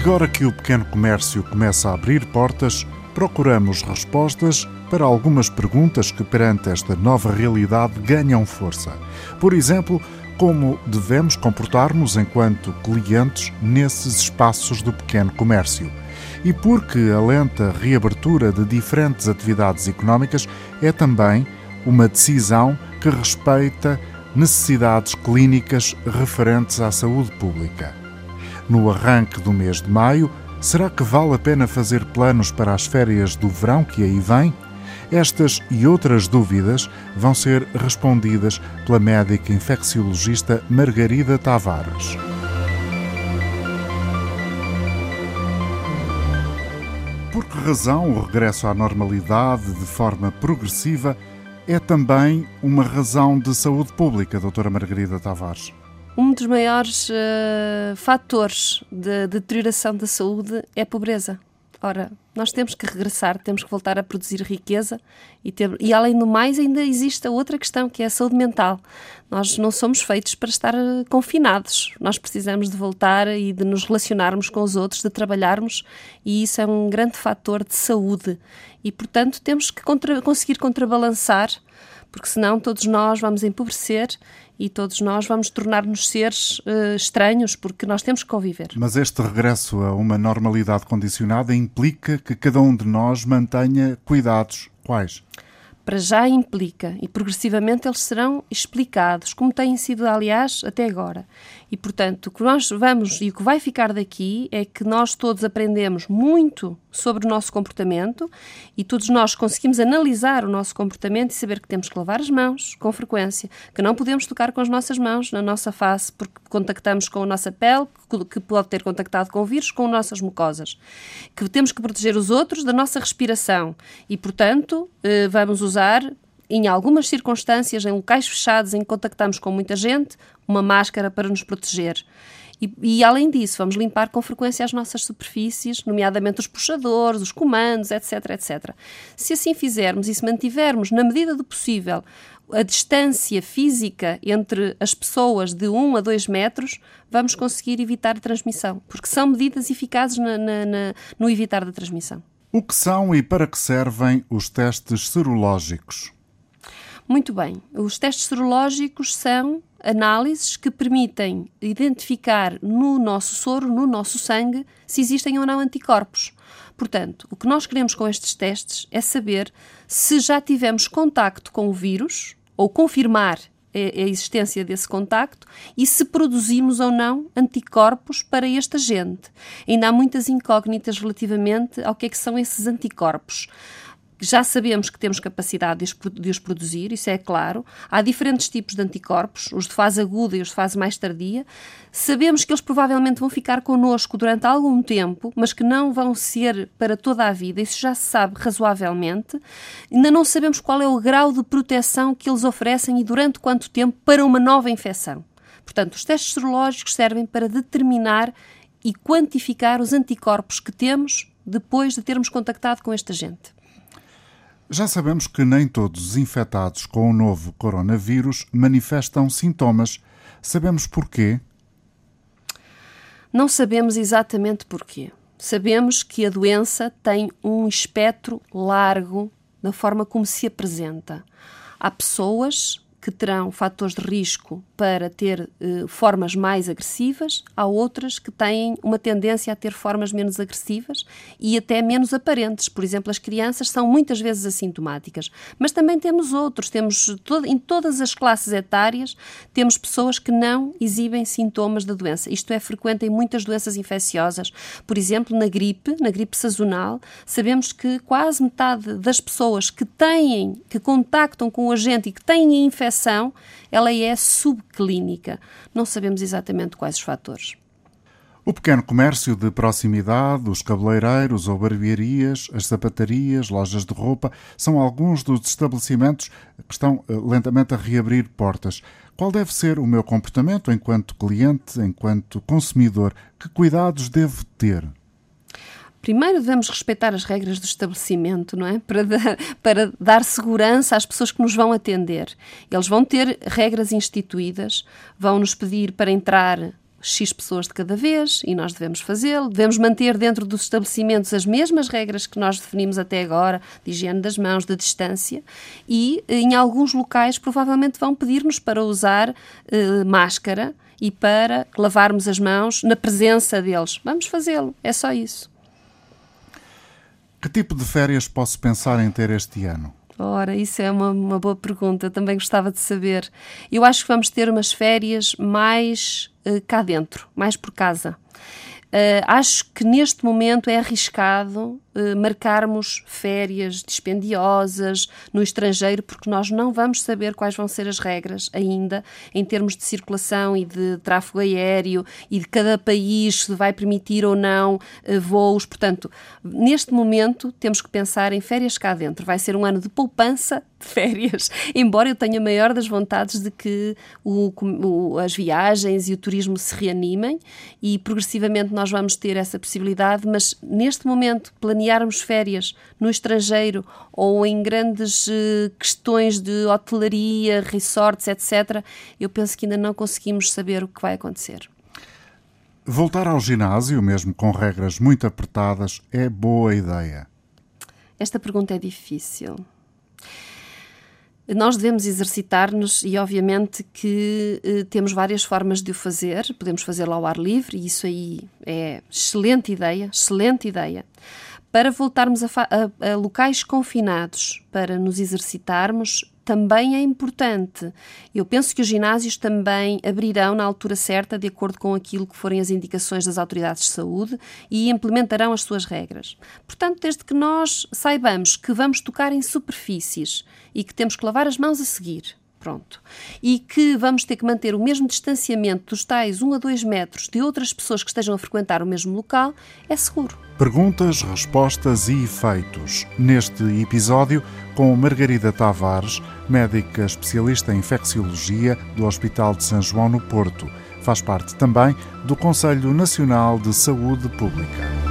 Agora que o pequeno comércio começa a abrir portas, procuramos respostas para algumas perguntas que, perante esta nova realidade, ganham força. Por exemplo, como devemos comportar-nos enquanto clientes nesses espaços do pequeno comércio. E porque a lenta reabertura de diferentes atividades económicas é também uma decisão que respeita necessidades clínicas referentes à saúde pública. No arranque do mês de maio, será que vale a pena fazer planos para as férias do verão que aí vem? Estas e outras dúvidas vão ser respondidas pela médica infecciologista Margarida Tavares. Por que razão o regresso à normalidade de forma progressiva é também uma razão de saúde pública, doutora Margarida Tavares? Um dos maiores uh, fatores de deterioração da saúde é a pobreza. Ora, nós temos que regressar, temos que voltar a produzir riqueza e, ter, e além do mais ainda existe a outra questão que é a saúde mental. Nós não somos feitos para estar eh, confinados. Nós precisamos de voltar e de nos relacionarmos com os outros, de trabalharmos e isso é um grande fator de saúde. E portanto temos que contra, conseguir contrabalançar porque senão todos nós vamos empobrecer e todos nós vamos tornar-nos seres uh, estranhos, porque nós temos que conviver. Mas este regresso a uma normalidade condicionada implica que cada um de nós mantenha cuidados. Quais? para já implica e progressivamente eles serão explicados, como têm sido, aliás, até agora. E, portanto, o que nós vamos e o que vai ficar daqui é que nós todos aprendemos muito sobre o nosso comportamento e todos nós conseguimos analisar o nosso comportamento e saber que temos que lavar as mãos com frequência, que não podemos tocar com as nossas mãos na nossa face porque contactamos com a nossa pele, que pode ter contactado com vírus, com nossas mucosas, que temos que proteger os outros da nossa respiração e, portanto, eh, vamos usar em algumas circunstâncias, em locais fechados em que contactamos com muita gente, uma máscara para nos proteger. E, e, além disso, vamos limpar com frequência as nossas superfícies, nomeadamente os puxadores, os comandos, etc, etc. Se assim fizermos e se mantivermos, na medida do possível, a distância física entre as pessoas de 1 a 2 metros, vamos conseguir evitar a transmissão, porque são medidas eficazes na, na, na, no evitar da transmissão. O que são e para que servem os testes serológicos? Muito bem. Os testes serológicos são análises que permitem identificar no nosso soro, no nosso sangue, se existem ou não anticorpos. Portanto, o que nós queremos com estes testes é saber se já tivemos contacto com o vírus ou confirmar a existência desse contacto e se produzimos ou não anticorpos para este agente. Ainda há muitas incógnitas relativamente ao que é que são esses anticorpos já sabemos que temos capacidade de os, produzir, isso é claro. Há diferentes tipos de anticorpos, os de fase aguda e os de fase mais tardia. Sabemos que eles provavelmente vão ficar connosco durante algum tempo, mas que não vão ser para toda a vida, isso já se sabe razoavelmente. Ainda não sabemos qual é o grau de proteção que eles oferecem e durante quanto tempo para uma nova infecção. Portanto, os testes serológicos servem para determinar e quantificar os anticorpos que temos depois de termos contactado com este agente. Já sabemos que nem todos os infectados com o novo coronavírus manifestam sintomas. Sabemos porquê? Não sabemos exatamente porquê. Sabemos que a doença tem um espectro largo na forma como se apresenta. Há pessoas que terão fatores de risco para ter eh, formas mais agressivas, há outras que têm uma tendência a ter formas menos agressivas e até menos aparentes. Por exemplo, as crianças são muitas vezes assintomáticas, mas também temos outros, temos em todas as classes etárias, temos pessoas que não exibem sintomas da doença. Isto é frequente em muitas doenças infecciosas. Por exemplo, na gripe, na gripe sazonal, sabemos que quase metade das pessoas que têm, que contactam com o agente e que têm a infecção infecção, ela é subclínica. Não sabemos exatamente quais os fatores. O pequeno comércio de proximidade, os cabeleireiros ou barbearias, as sapatarias, lojas de roupa, são alguns dos estabelecimentos que estão eh, lentamente a reabrir portas. Qual deve ser o meu comportamento enquanto cliente, enquanto consumidor? Que cuidados devo ter? Primeiro devemos respeitar as regras do estabelecimento, não é? Para dar, para dar segurança às pessoas que nos vão atender. Eles vão ter regras instituídas, vão nos pedir para entrar X pessoas de cada vez e nós devemos fazê-lo. Devemos manter dentro dos estabelecimentos as mesmas regras que nós definimos até agora, de higiene das mãos, de distância, e em alguns locais provavelmente vão pedir-nos para usar eh, máscara e para lavarmos as mãos na presença deles. Vamos fazê-lo, é só isso. Que tipo de férias posso pensar em ter este ano? Ora, isso é uma, uma boa pergunta, também gostava de saber. Eu acho que vamos ter umas férias mais uh, cá dentro, mais por casa. Uh, acho que neste momento é arriscado uh, marcarmos férias dispendiosas no estrangeiro, porque nós não vamos saber quais vão ser as regras ainda em termos de circulação e de tráfego aéreo e de cada país se vai permitir ou não uh, voos. Portanto, neste momento temos que pensar em férias cá dentro. Vai ser um ano de poupança de férias, embora eu tenha maior das vontades de que o, o, as viagens e o turismo se reanimem e progressivamente nós vamos ter essa possibilidade, mas neste momento planearmos férias no estrangeiro ou em grandes uh, questões de hotelaria, resorts, etc., eu penso que ainda não conseguimos saber o que vai acontecer. Voltar ao ginásio, mesmo com regras muito apertadas, é boa ideia? Esta pergunta é difícil. Nós devemos exercitar-nos e, obviamente, que eh, temos várias formas de o fazer. Podemos fazê-lo ao ar livre, e isso aí é excelente ideia, excelente ideia. Para voltarmos a, a, a locais confinados para nos exercitarmos, também é importante. Eu penso que os ginásios também abrirão na altura certa, de acordo com aquilo que forem as indicações das autoridades de saúde e implementarão as suas regras. Portanto, desde que nós saibamos que vamos tocar em superfícies e que temos que lavar as mãos a seguir, Pronto. E que vamos ter que manter o mesmo distanciamento dos tais 1 a 2 metros de outras pessoas que estejam a frequentar o mesmo local, é seguro. Perguntas, respostas e efeitos. Neste episódio, com Margarida Tavares, médica especialista em infecciologia do Hospital de São João no Porto. Faz parte também do Conselho Nacional de Saúde Pública.